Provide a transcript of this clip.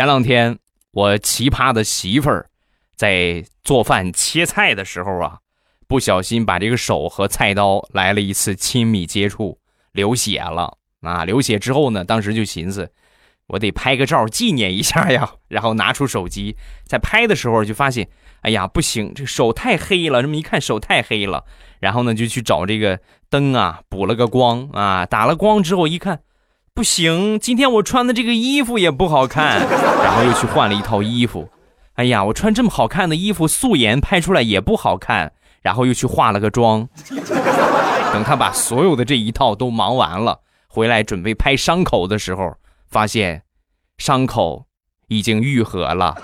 前两天我奇葩的媳妇儿在做饭切菜的时候啊，不小心把这个手和菜刀来了一次亲密接触，流血了啊！流血之后呢，当时就寻思，我得拍个照纪念一下呀。然后拿出手机，在拍的时候就发现，哎呀，不行，这手太黑了。这么一看，手太黑了。然后呢，就去找这个灯啊，补了个光啊，打了光之后一看。不行，今天我穿的这个衣服也不好看，然后又去换了一套衣服。哎呀，我穿这么好看的衣服，素颜拍出来也不好看，然后又去化了个妆。等他把所有的这一套都忙完了，回来准备拍伤口的时候，发现伤口已经愈合了。